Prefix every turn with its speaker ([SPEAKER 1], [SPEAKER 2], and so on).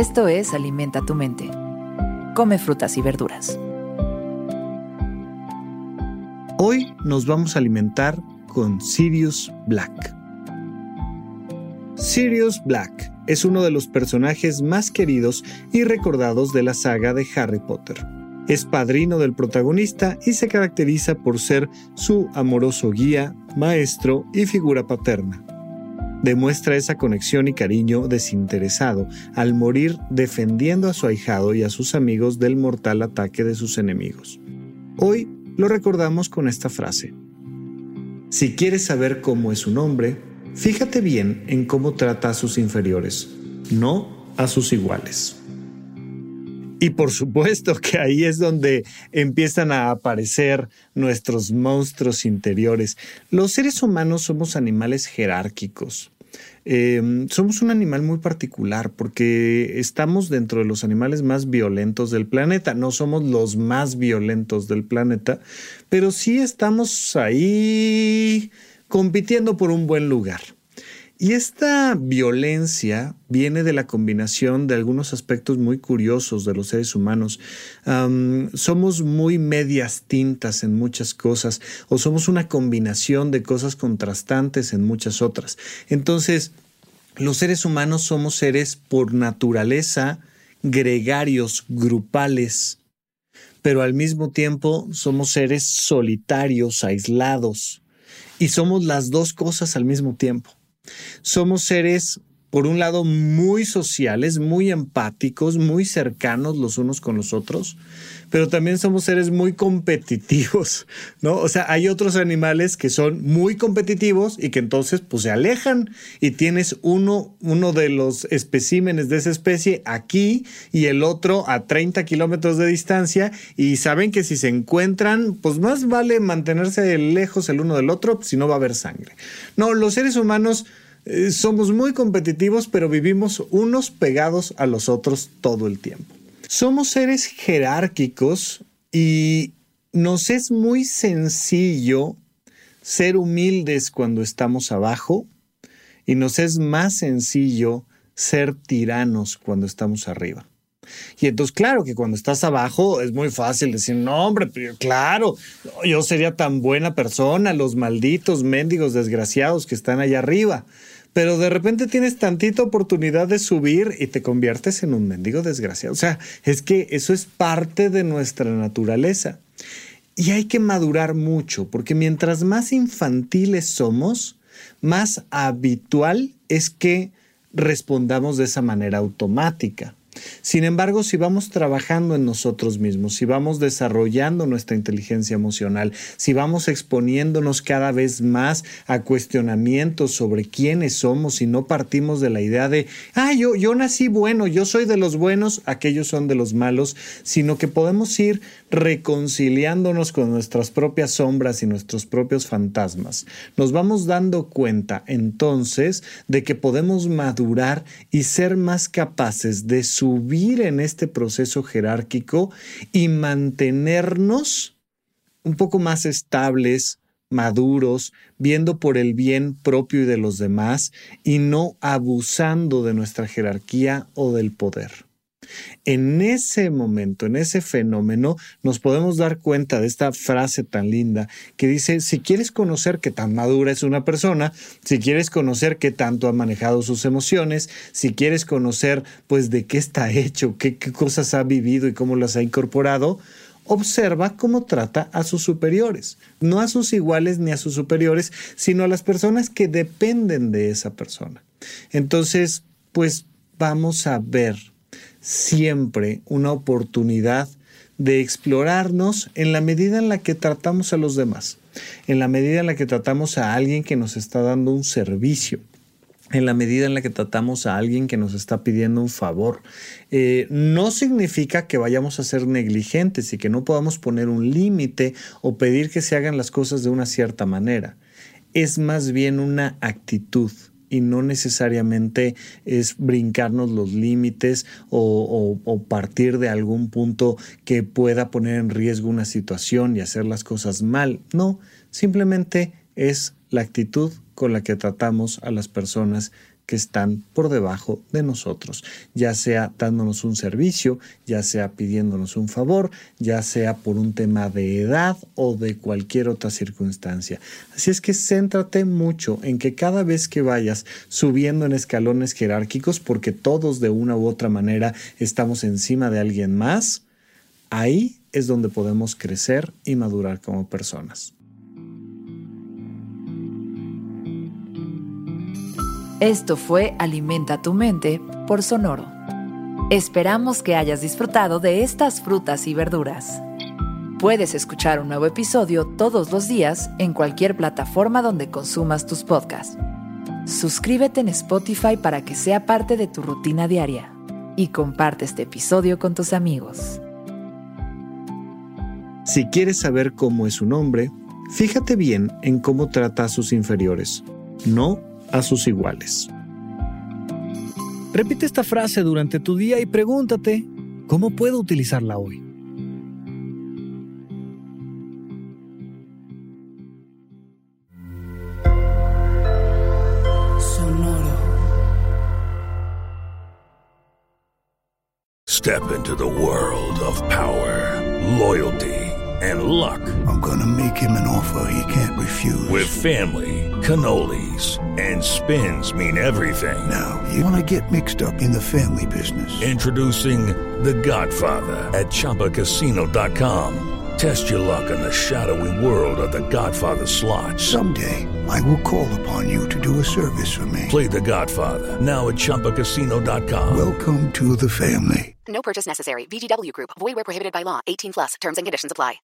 [SPEAKER 1] Esto es Alimenta tu mente. Come frutas y verduras.
[SPEAKER 2] Hoy nos vamos a alimentar con Sirius Black. Sirius Black es uno de los personajes más queridos y recordados de la saga de Harry Potter. Es padrino del protagonista y se caracteriza por ser su amoroso guía, maestro y figura paterna. Demuestra esa conexión y cariño desinteresado al morir defendiendo a su ahijado y a sus amigos del mortal ataque de sus enemigos. Hoy lo recordamos con esta frase. Si quieres saber cómo es un hombre, fíjate bien en cómo trata a sus inferiores, no a sus iguales. Y por supuesto que ahí es donde empiezan a aparecer nuestros monstruos interiores. Los seres humanos somos animales jerárquicos. Em, somos un animal muy particular porque estamos dentro de los animales más violentos del planeta. No somos los más violentos del planeta, pero sí estamos ahí compitiendo por un buen lugar. Y esta violencia viene de la combinación de algunos aspectos muy curiosos de los seres humanos. somos muy medias tintas en muchas cosas o somos una combinación de cosas contrastantes en muchas otras. Entonces, los seres humanos somos seres por naturaleza gregarios, grupales, pero al mismo tiempo somos seres solitarios, aislados, y somos las dos cosas al mismo tiempo. Somos seres, por un lado, muy sociales, muy empáticos, muy cercanos los unos con los otros, pero también somos seres muy competitivos, ¿no? O sea, hay otros animales que son muy competitivos y que entonces pues se alejan y tienes uno, uno de los especímenes de esa especie aquí y el otro a 30 kilómetros de distancia y saben que si se encuentran, pues más vale mantenerse lejos el uno del otro, si no va a haber sangre. No, los seres humanos eh, somos muy competitivos, pero vivimos unos pegados a los otros todo el tiempo. Somos seres jerárquicos y nos es muy sencillo ser humildes cuando estamos abajo y nos es más sencillo ser tiranos cuando estamos arriba. Y entonces, claro que cuando estás abajo es muy fácil decir, no, hombre, claro, yo sería tan buena persona, los malditos mendigos desgraciados que están allá arriba pero de repente tienes tantita oportunidad de subir y te conviertes en un mendigo desgraciado. O sea, es que eso es parte de nuestra naturaleza. Y hay que madurar mucho, porque mientras más infantiles somos, más habitual es que respondamos de esa manera automática. Sin embargo, si vamos trabajando en nosotros mismos, si vamos desarrollando nuestra inteligencia emocional, si vamos exponiéndonos cada vez más a cuestionamientos sobre quiénes somos y no partimos de la idea de, ah, yo, yo nací bueno, yo soy de los buenos, aquellos son de los malos, sino que podemos ir reconciliándonos con nuestras propias sombras y nuestros propios fantasmas. Nos vamos dando cuenta entonces de que podemos madurar y ser más capaces de subir en este proceso jerárquico y mantenernos un poco más estables, maduros, viendo por el bien propio y de los demás y no abusando de nuestra jerarquía o del poder. En ese momento, en ese fenómeno, nos podemos dar cuenta de esta frase tan linda que dice, si quieres conocer qué tan madura es una persona, si quieres conocer qué tanto ha manejado sus emociones, si quieres conocer pues de qué está hecho, qué, qué cosas ha vivido y cómo las ha incorporado, observa cómo trata a sus superiores, no a sus iguales ni a sus superiores, sino a las personas que dependen de esa persona. Entonces, pues vamos a ver siempre una oportunidad de explorarnos en la medida en la que tratamos a los demás, en la medida en la que tratamos a alguien que nos está dando un servicio, en la medida en la que tratamos a alguien que nos está pidiendo un favor. Eh, no significa que vayamos a ser negligentes y que no podamos poner un límite o pedir que se hagan las cosas de una cierta manera. Es más bien una actitud y no necesariamente es brincarnos los límites o, partir de algún punto que pueda poner en riesgo una situación y hacer las cosas mal. No, simplemente es la actitud con la que tratamos a las personas que están por debajo de nosotros, ya sea dándonos un servicio, ya sea pidiéndonos un favor, ya sea por un tema de edad o de cualquier otra circunstancia. Así es que céntrate mucho en que cada vez que vayas subiendo en escalones jerárquicos, porque todos de una u otra manera estamos encima de alguien más, ahí es donde podemos crecer y madurar como personas.
[SPEAKER 1] Esto fue Alimenta tu mente por Sonoro. Esperamos que hayas disfrutado de estas frutas y verduras. Puedes escuchar un nuevo episodio todos los días en cualquier plataforma donde consumas tus podcasts. Suscríbete en Spotify para que sea parte de tu rutina diaria y comparte este episodio con tus amigos.
[SPEAKER 2] Si quieres saber cómo es un hombre, fíjate bien en cómo trata a sus inferiores, no a sus iguales.
[SPEAKER 3] Repite esta frase durante tu día y pregúntate, ¿cómo puedo utilizarla hoy?
[SPEAKER 4] Sonoro.
[SPEAKER 5] Step into the world of power, loyalty, and luck.
[SPEAKER 6] I'm gonna make him an offer he can't refuse.
[SPEAKER 5] With family, cannolis, and spins mean everything.
[SPEAKER 6] Now, you wanna get mixed up in the family business.
[SPEAKER 5] Introducing The Godfather at ChumbaCasino.com. Test your luck in the shadowy world of The Godfather slot.
[SPEAKER 6] Someday, I will call upon you to do a service for me.
[SPEAKER 5] Play The Godfather now at ChumbaCasino.com.
[SPEAKER 6] Welcome to the family.
[SPEAKER 7] No purchase necessary. VGW Group. Void where prohibited by law. 18 plus. Terms and conditions apply.